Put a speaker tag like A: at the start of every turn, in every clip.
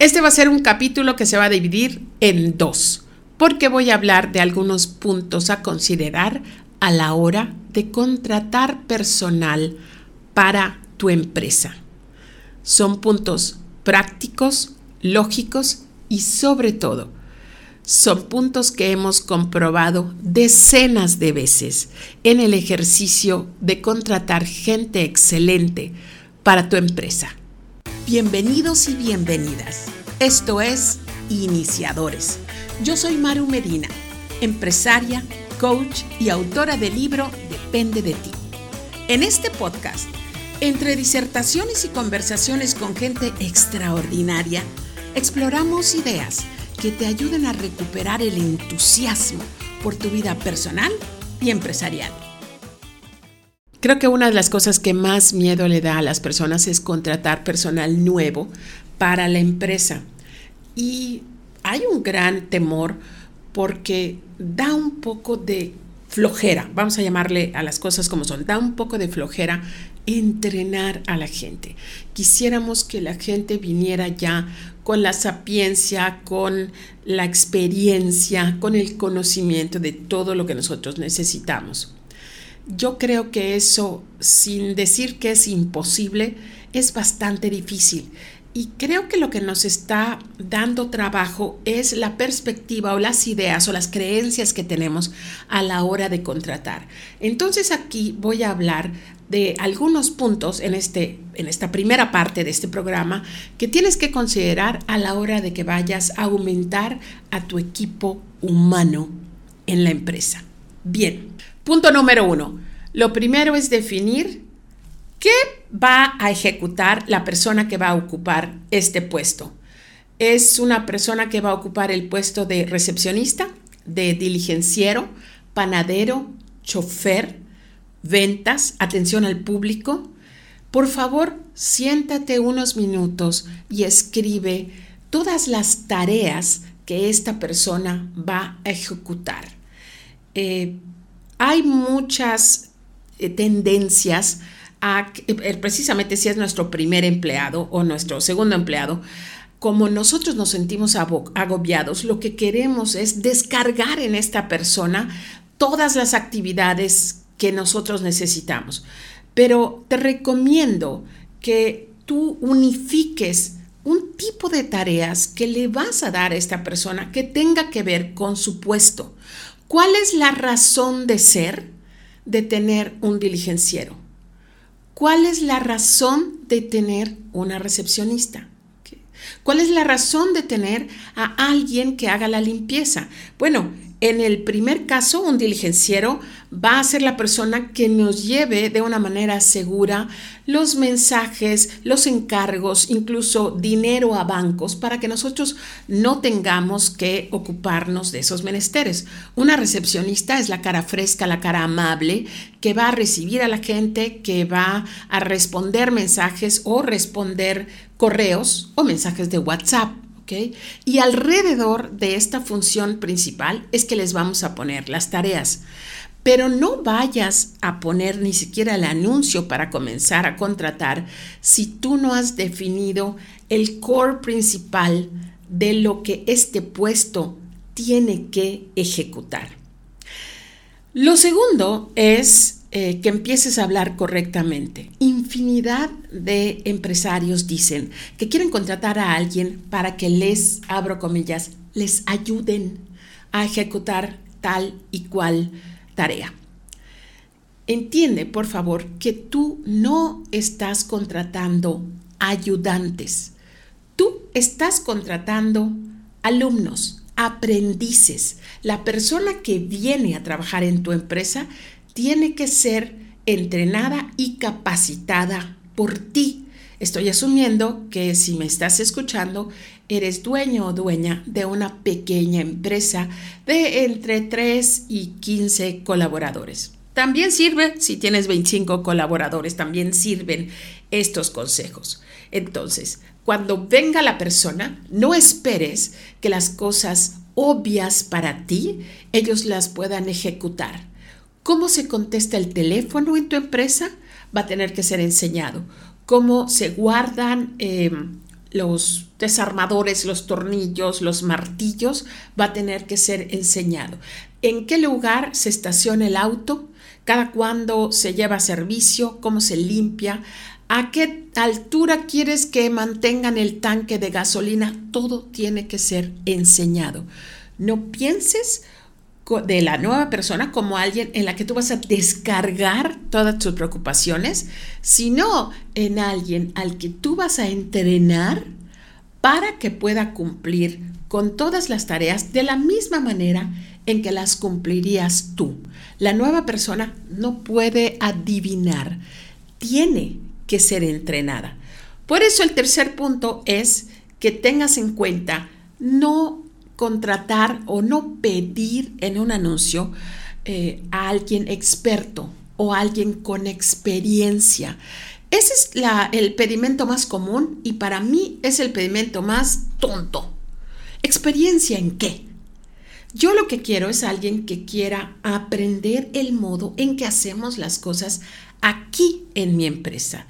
A: Este va a ser un capítulo que se va a dividir en dos, porque voy a hablar de algunos puntos a considerar a la hora de contratar personal para tu empresa. Son puntos prácticos, lógicos y sobre todo, son puntos que hemos comprobado decenas de veces en el ejercicio de contratar gente excelente para tu empresa. Bienvenidos y bienvenidas. Esto es Iniciadores. Yo soy Maru Medina, empresaria, coach y autora del libro Depende de ti. En este podcast, entre disertaciones y conversaciones con gente extraordinaria, exploramos ideas que te ayuden a recuperar el entusiasmo por tu vida personal y empresarial. Creo que una de las cosas que más miedo le da a las personas es contratar personal nuevo para la empresa. Y hay un gran temor porque da un poco de flojera, vamos a llamarle a las cosas como son, da un poco de flojera entrenar a la gente. Quisiéramos que la gente viniera ya con la sapiencia, con la experiencia, con el conocimiento de todo lo que nosotros necesitamos. Yo creo que eso, sin decir que es imposible, es bastante difícil. Y creo que lo que nos está dando trabajo es la perspectiva o las ideas o las creencias que tenemos a la hora de contratar. Entonces aquí voy a hablar de algunos puntos en, este, en esta primera parte de este programa que tienes que considerar a la hora de que vayas a aumentar a tu equipo humano en la empresa. Bien, punto número uno. Lo primero es definir qué va a ejecutar la persona que va a ocupar este puesto. Es una persona que va a ocupar el puesto de recepcionista, de diligenciero, panadero, chofer, ventas, atención al público. Por favor, siéntate unos minutos y escribe todas las tareas que esta persona va a ejecutar. Eh, hay muchas eh, tendencias a, eh, precisamente si es nuestro primer empleado o nuestro segundo empleado, como nosotros nos sentimos agobiados, lo que queremos es descargar en esta persona todas las actividades que nosotros necesitamos. Pero te recomiendo que tú unifiques un tipo de tareas que le vas a dar a esta persona que tenga que ver con su puesto. ¿Cuál es la razón de ser de tener un diligenciero? ¿Cuál es la razón de tener una recepcionista? ¿Cuál es la razón de tener a alguien que haga la limpieza? Bueno, en el primer caso, un diligenciero va a ser la persona que nos lleve de una manera segura los mensajes, los encargos, incluso dinero a bancos para que nosotros no tengamos que ocuparnos de esos menesteres. Una recepcionista es la cara fresca, la cara amable, que va a recibir a la gente, que va a responder mensajes o responder correos o mensajes de WhatsApp. Y alrededor de esta función principal es que les vamos a poner las tareas. Pero no vayas a poner ni siquiera el anuncio para comenzar a contratar si tú no has definido el core principal de lo que este puesto tiene que ejecutar. Lo segundo es eh, que empieces a hablar correctamente. Infinidad de empresarios dicen que quieren contratar a alguien para que les, abro comillas, les ayuden a ejecutar tal y cual tarea. Entiende, por favor, que tú no estás contratando ayudantes. Tú estás contratando alumnos, aprendices. La persona que viene a trabajar en tu empresa tiene que ser entrenada y capacitada por ti. Estoy asumiendo que si me estás escuchando, eres dueño o dueña de una pequeña empresa de entre 3 y 15 colaboradores. También sirve si tienes 25 colaboradores, también sirven estos consejos. Entonces, cuando venga la persona, no esperes que las cosas obvias para ti ellos las puedan ejecutar cómo se contesta el teléfono en tu empresa va a tener que ser enseñado. Cómo se guardan em, los desarmadores, los tornillos, los martillos, va a tener que ser enseñado. ¿En qué lugar se estaciona el auto? ¿Cada cuándo se lleva servicio? ¿Cómo se limpia? ¿A qué altura quieres que mantengan el tanque de gasolina? Todo tiene que ser enseñado. No pienses de la nueva persona como alguien en la que tú vas a descargar todas tus preocupaciones, sino en alguien al que tú vas a entrenar para que pueda cumplir con todas las tareas de la misma manera en que las cumplirías tú. La nueva persona no puede adivinar, tiene que ser entrenada. Por eso el tercer punto es que tengas en cuenta no contratar o no pedir en un anuncio eh, a alguien experto o alguien con experiencia. Ese es el pedimento más común y para mí es el pedimento más tonto. ¿Experiencia en qué? Yo lo que quiero es alguien que quiera aprender el modo en que hacemos las cosas aquí en mi empresa.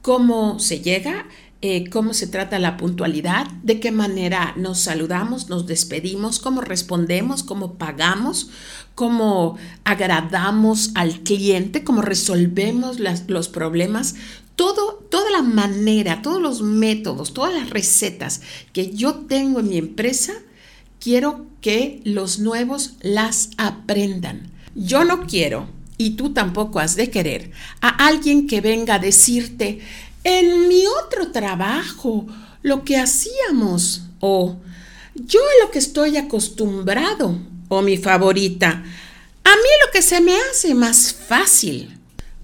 A: Cómo se llega, eh, cómo se trata la puntualidad, de qué manera nos saludamos, nos despedimos, cómo respondemos, cómo pagamos, cómo agradamos al cliente, cómo resolvemos los problemas. Todo, toda la manera, todos los métodos, todas las recetas que yo tengo en mi empresa, quiero que los nuevos las aprendan. Yo no quiero, y tú tampoco has de querer, a alguien que venga a decirte, en mi otro trabajo, lo que hacíamos, o yo lo que estoy acostumbrado, o mi favorita, a mí lo que se me hace más fácil.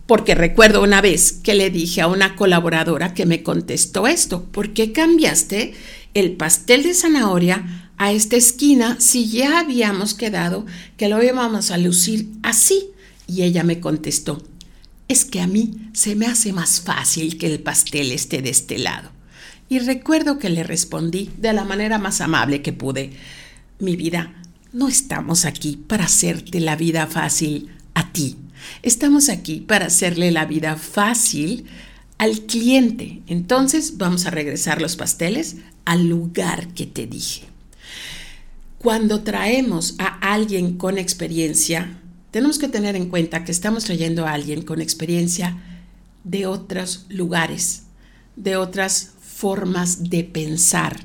A: Porque recuerdo una vez que le dije a una colaboradora que me contestó esto, ¿por qué cambiaste el pastel de zanahoria a esta esquina si ya habíamos quedado que lo íbamos a lucir así? Y ella me contestó, es que a mí se me hace más fácil que el pastel esté de este lado. Y recuerdo que le respondí de la manera más amable que pude, mi vida, no estamos aquí para hacerte la vida fácil a ti. Estamos aquí para hacerle la vida fácil al cliente. Entonces vamos a regresar los pasteles al lugar que te dije. Cuando traemos a alguien con experiencia, tenemos que tener en cuenta que estamos trayendo a alguien con experiencia de otros lugares, de otras formas de pensar,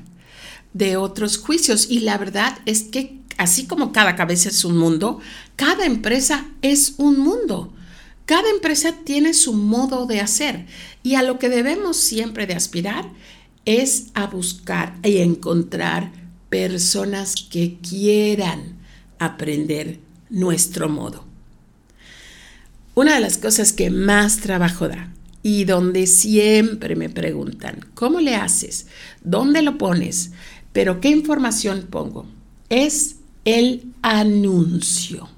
A: de otros juicios. Y la verdad es que así como cada cabeza es un mundo, cada empresa es un mundo. Cada empresa tiene su modo de hacer y a lo que debemos siempre de aspirar es a buscar y encontrar personas que quieran aprender nuestro modo. Una de las cosas que más trabajo da y donde siempre me preguntan, ¿cómo le haces? ¿Dónde lo pones? ¿Pero qué información pongo? Es el anuncio.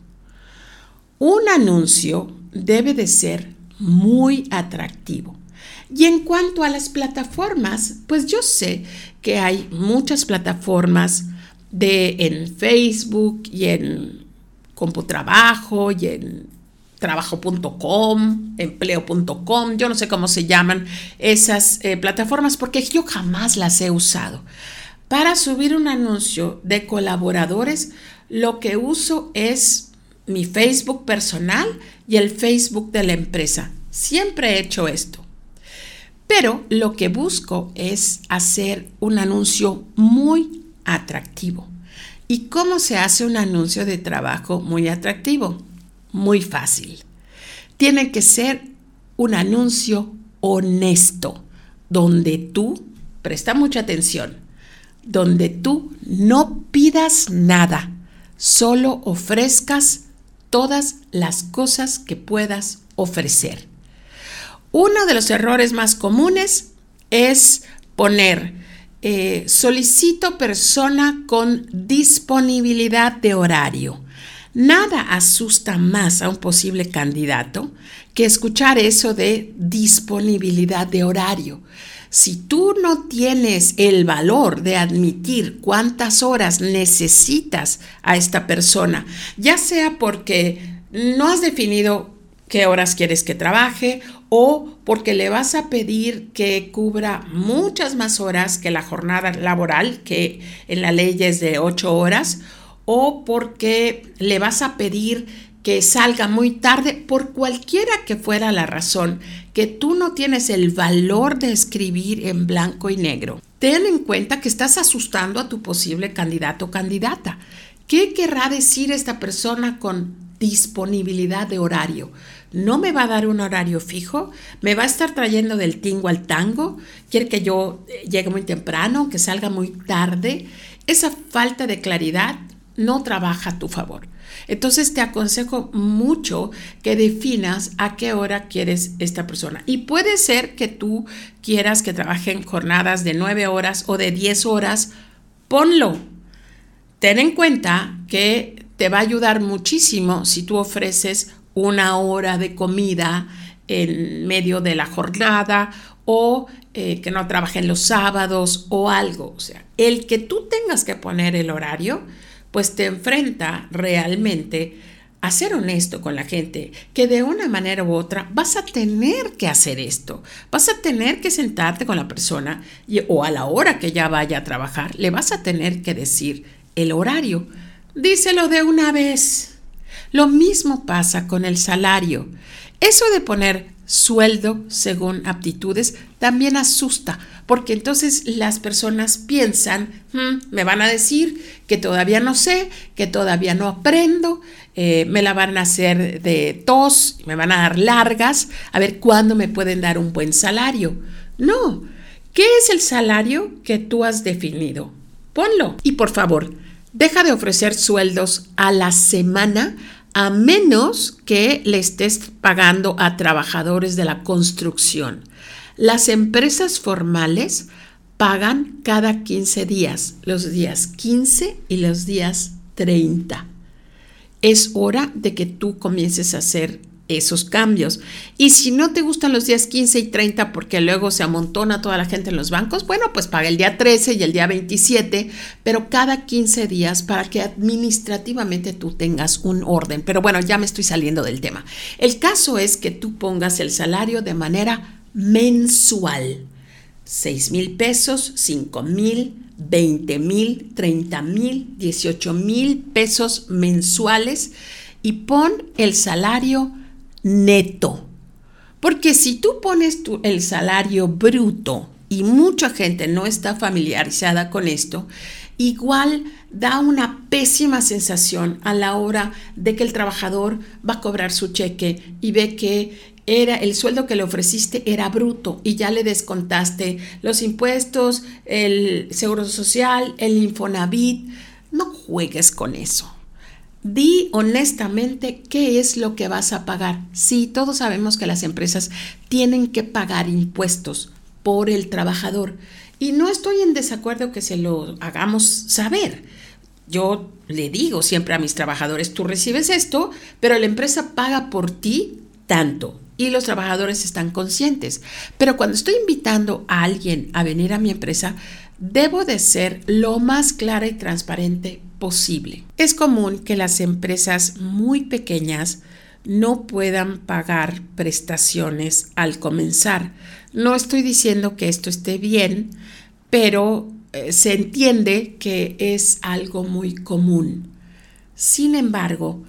A: Un anuncio debe de ser muy atractivo. Y en cuanto a las plataformas, pues yo sé que hay muchas plataformas de en Facebook y en CompuTrabajo y en trabajo.com, empleo.com, yo no sé cómo se llaman esas eh, plataformas porque yo jamás las he usado. Para subir un anuncio de colaboradores, lo que uso es mi Facebook personal y el Facebook de la empresa. Siempre he hecho esto. Pero lo que busco es hacer un anuncio muy atractivo. ¿Y cómo se hace un anuncio de trabajo muy atractivo? Muy fácil. Tiene que ser un anuncio honesto, donde tú, presta mucha atención, donde tú no pidas nada, solo ofrezcas todas las cosas que puedas ofrecer. Uno de los errores más comunes es poner eh, solicito persona con disponibilidad de horario. Nada asusta más a un posible candidato que escuchar eso de disponibilidad de horario. Si tú no tienes el valor de admitir cuántas horas necesitas a esta persona, ya sea porque no has definido qué horas quieres que trabaje o porque le vas a pedir que cubra muchas más horas que la jornada laboral, que en la ley es de ocho horas, o porque le vas a pedir que salga muy tarde, por cualquiera que fuera la razón, que tú no tienes el valor de escribir en blanco y negro. Ten en cuenta que estás asustando a tu posible candidato o candidata. ¿Qué querrá decir esta persona con disponibilidad de horario? ¿No me va a dar un horario fijo? ¿Me va a estar trayendo del tingo al tango? ¿Quiere que yo eh, llegue muy temprano, que salga muy tarde? Esa falta de claridad no trabaja a tu favor. Entonces te aconsejo mucho que definas a qué hora quieres esta persona. Y puede ser que tú quieras que trabaje en jornadas de 9 horas o de 10 horas. Ponlo. Ten en cuenta que te va a ayudar muchísimo si tú ofreces una hora de comida en medio de la jornada o eh, que no trabajen los sábados o algo. O sea, el que tú tengas que poner el horario pues te enfrenta realmente a ser honesto con la gente, que de una manera u otra vas a tener que hacer esto, vas a tener que sentarte con la persona o a la hora que ya vaya a trabajar, le vas a tener que decir el horario. Díselo de una vez. Lo mismo pasa con el salario. Eso de poner sueldo según aptitudes también asusta, porque entonces las personas piensan, hmm, me van a decir que todavía no sé, que todavía no aprendo, eh, me la van a hacer de tos, me van a dar largas, a ver cuándo me pueden dar un buen salario. No, ¿qué es el salario que tú has definido? Ponlo. Y por favor, deja de ofrecer sueldos a la semana a menos que le estés pagando a trabajadores de la construcción. Las empresas formales pagan cada 15 días, los días 15 y los días 30. Es hora de que tú comiences a hacer esos cambios. Y si no te gustan los días 15 y 30 porque luego se amontona toda la gente en los bancos, bueno, pues paga el día 13 y el día 27, pero cada 15 días para que administrativamente tú tengas un orden. Pero bueno, ya me estoy saliendo del tema. El caso es que tú pongas el salario de manera mensual. 6 mil pesos, 5 mil, 20 mil, 30 mil, 18 mil pesos mensuales y pon el salario neto. Porque si tú pones el salario bruto y mucha gente no está familiarizada con esto, igual da una pésima sensación a la hora de que el trabajador va a cobrar su cheque y ve que era el sueldo que le ofreciste era bruto y ya le descontaste los impuestos, el seguro social, el Infonavit. No juegues con eso. Di honestamente qué es lo que vas a pagar. Sí, todos sabemos que las empresas tienen que pagar impuestos por el trabajador y no estoy en desacuerdo que se lo hagamos saber. Yo le digo siempre a mis trabajadores, tú recibes esto, pero la empresa paga por ti tanto y los trabajadores están conscientes. Pero cuando estoy invitando a alguien a venir a mi empresa, debo de ser lo más clara y transparente posible. Es común que las empresas muy pequeñas no puedan pagar prestaciones al comenzar. No estoy diciendo que esto esté bien, pero eh, se entiende que es algo muy común. Sin embargo,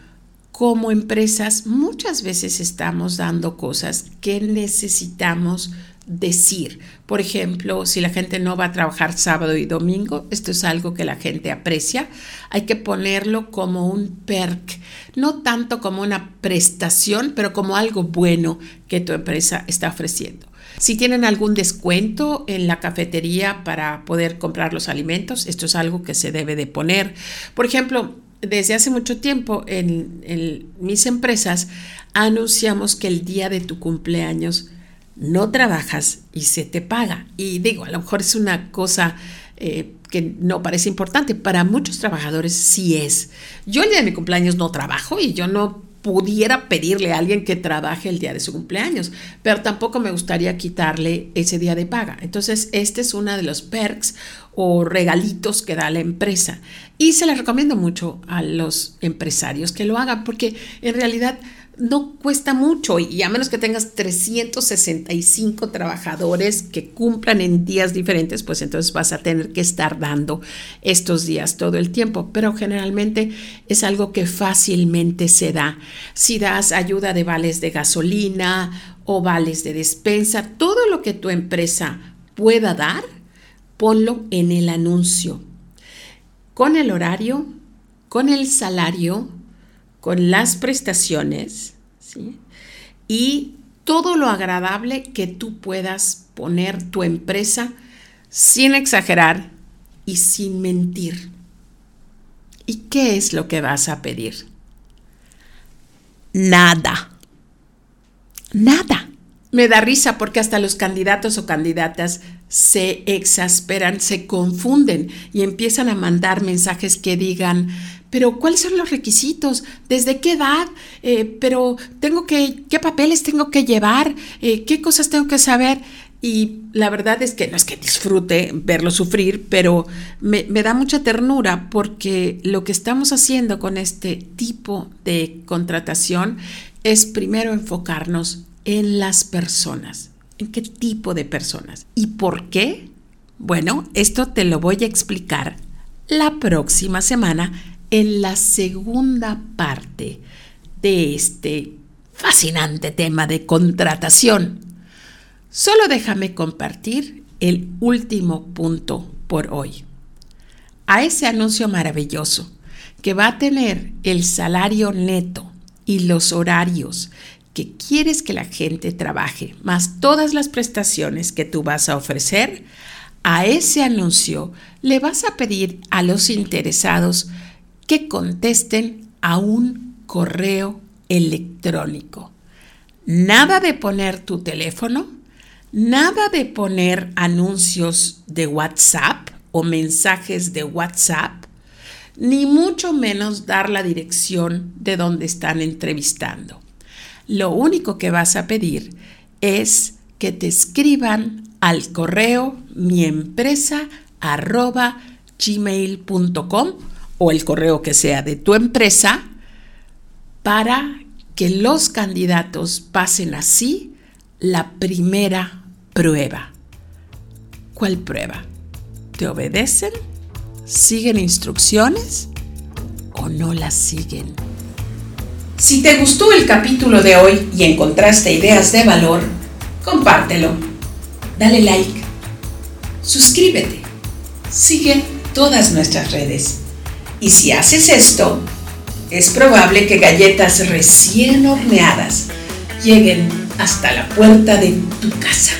A: como empresas muchas veces estamos dando cosas que necesitamos decir. Por ejemplo, si la gente no va a trabajar sábado y domingo, esto es algo que la gente aprecia, hay que ponerlo como un perk, no tanto como una prestación, pero como algo bueno que tu empresa está ofreciendo. Si tienen algún descuento en la cafetería para poder comprar los alimentos, esto es algo que se debe de poner. Por ejemplo, desde hace mucho tiempo en, en mis empresas anunciamos que el día de tu cumpleaños no trabajas y se te paga. Y digo, a lo mejor es una cosa eh, que no parece importante, para muchos trabajadores sí es. Yo el día de mi cumpleaños no trabajo y yo no pudiera pedirle a alguien que trabaje el día de su cumpleaños, pero tampoco me gustaría quitarle ese día de paga. Entonces, este es uno de los perks o regalitos que da la empresa. Y se les recomiendo mucho a los empresarios que lo hagan, porque en realidad no cuesta mucho y a menos que tengas 365 trabajadores que cumplan en días diferentes, pues entonces vas a tener que estar dando estos días todo el tiempo, pero generalmente es algo que fácilmente se da. Si das ayuda de vales de gasolina o vales de despensa, todo lo que tu empresa pueda dar, ponlo en el anuncio, con el horario, con el salario, con las prestaciones y todo lo agradable que tú puedas poner tu empresa sin exagerar y sin mentir. ¿Y qué es lo que vas a pedir? Nada. Nada. Me da risa porque hasta los candidatos o candidatas se exasperan, se confunden y empiezan a mandar mensajes que digan, pero ¿cuáles son los requisitos? ¿Desde qué edad? Eh, pero tengo que, ¿qué papeles tengo que llevar? Eh, ¿Qué cosas tengo que saber? Y la verdad es que no es que disfrute verlo sufrir, pero me, me, da mucha ternura porque lo que estamos haciendo con este tipo de contratación es primero enfocarnos en las personas. ¿En qué tipo de personas? ¿Y por qué? Bueno, esto te lo voy a explicar la próxima semana en la segunda parte de este fascinante tema de contratación. Solo déjame compartir el último punto por hoy. A ese anuncio maravilloso que va a tener el salario neto y los horarios que quieres que la gente trabaje, más todas las prestaciones que tú vas a ofrecer, a ese anuncio le vas a pedir a los interesados que contesten a un correo electrónico. Nada de poner tu teléfono, nada de poner anuncios de WhatsApp o mensajes de WhatsApp, ni mucho menos dar la dirección de donde están entrevistando. Lo único que vas a pedir es que te escriban al correo mi empresa gmail.com o el correo que sea de tu empresa para que los candidatos pasen así la primera prueba. ¿Cuál prueba? ¿Te obedecen? ¿Siguen instrucciones o no las siguen? Si te gustó el capítulo de hoy y encontraste ideas de valor, compártelo, dale like, suscríbete, sigue todas nuestras redes y si haces esto, es probable que galletas recién horneadas lleguen hasta la puerta de tu casa.